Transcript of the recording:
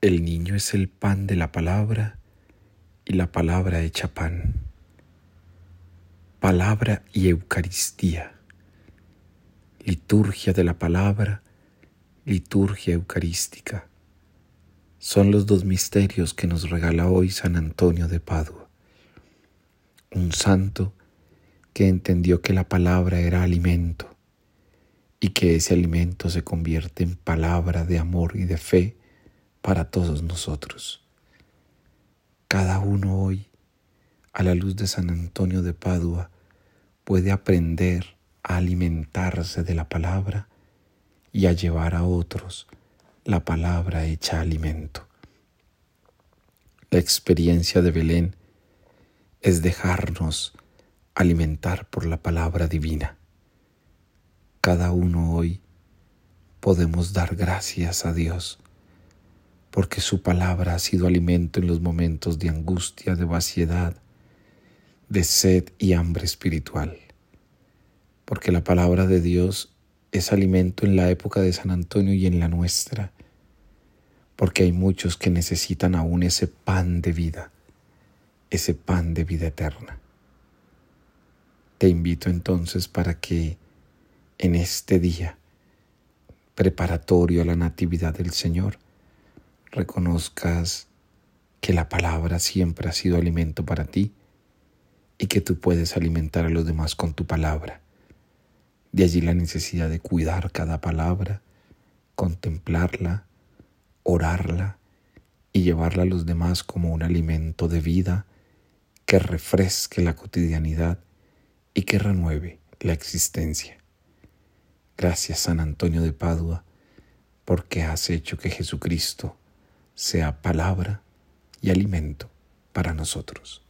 El niño es el pan de la palabra y la palabra hecha pan. Palabra y Eucaristía. Liturgia de la palabra, liturgia eucarística. Son los dos misterios que nos regala hoy San Antonio de Padua. Un santo que entendió que la palabra era alimento y que ese alimento se convierte en palabra de amor y de fe para todos nosotros. Cada uno hoy, a la luz de San Antonio de Padua, puede aprender a alimentarse de la palabra y a llevar a otros la palabra hecha alimento. La experiencia de Belén es dejarnos alimentar por la palabra divina. Cada uno hoy podemos dar gracias a Dios porque su palabra ha sido alimento en los momentos de angustia, de vaciedad, de sed y hambre espiritual. Porque la palabra de Dios es alimento en la época de San Antonio y en la nuestra. Porque hay muchos que necesitan aún ese pan de vida, ese pan de vida eterna. Te invito entonces para que en este día preparatorio a la Natividad del Señor, reconozcas que la palabra siempre ha sido alimento para ti y que tú puedes alimentar a los demás con tu palabra. De allí la necesidad de cuidar cada palabra, contemplarla, orarla y llevarla a los demás como un alimento de vida que refresque la cotidianidad y que renueve la existencia. Gracias San Antonio de Padua, porque has hecho que Jesucristo sea palabra y alimento para nosotros.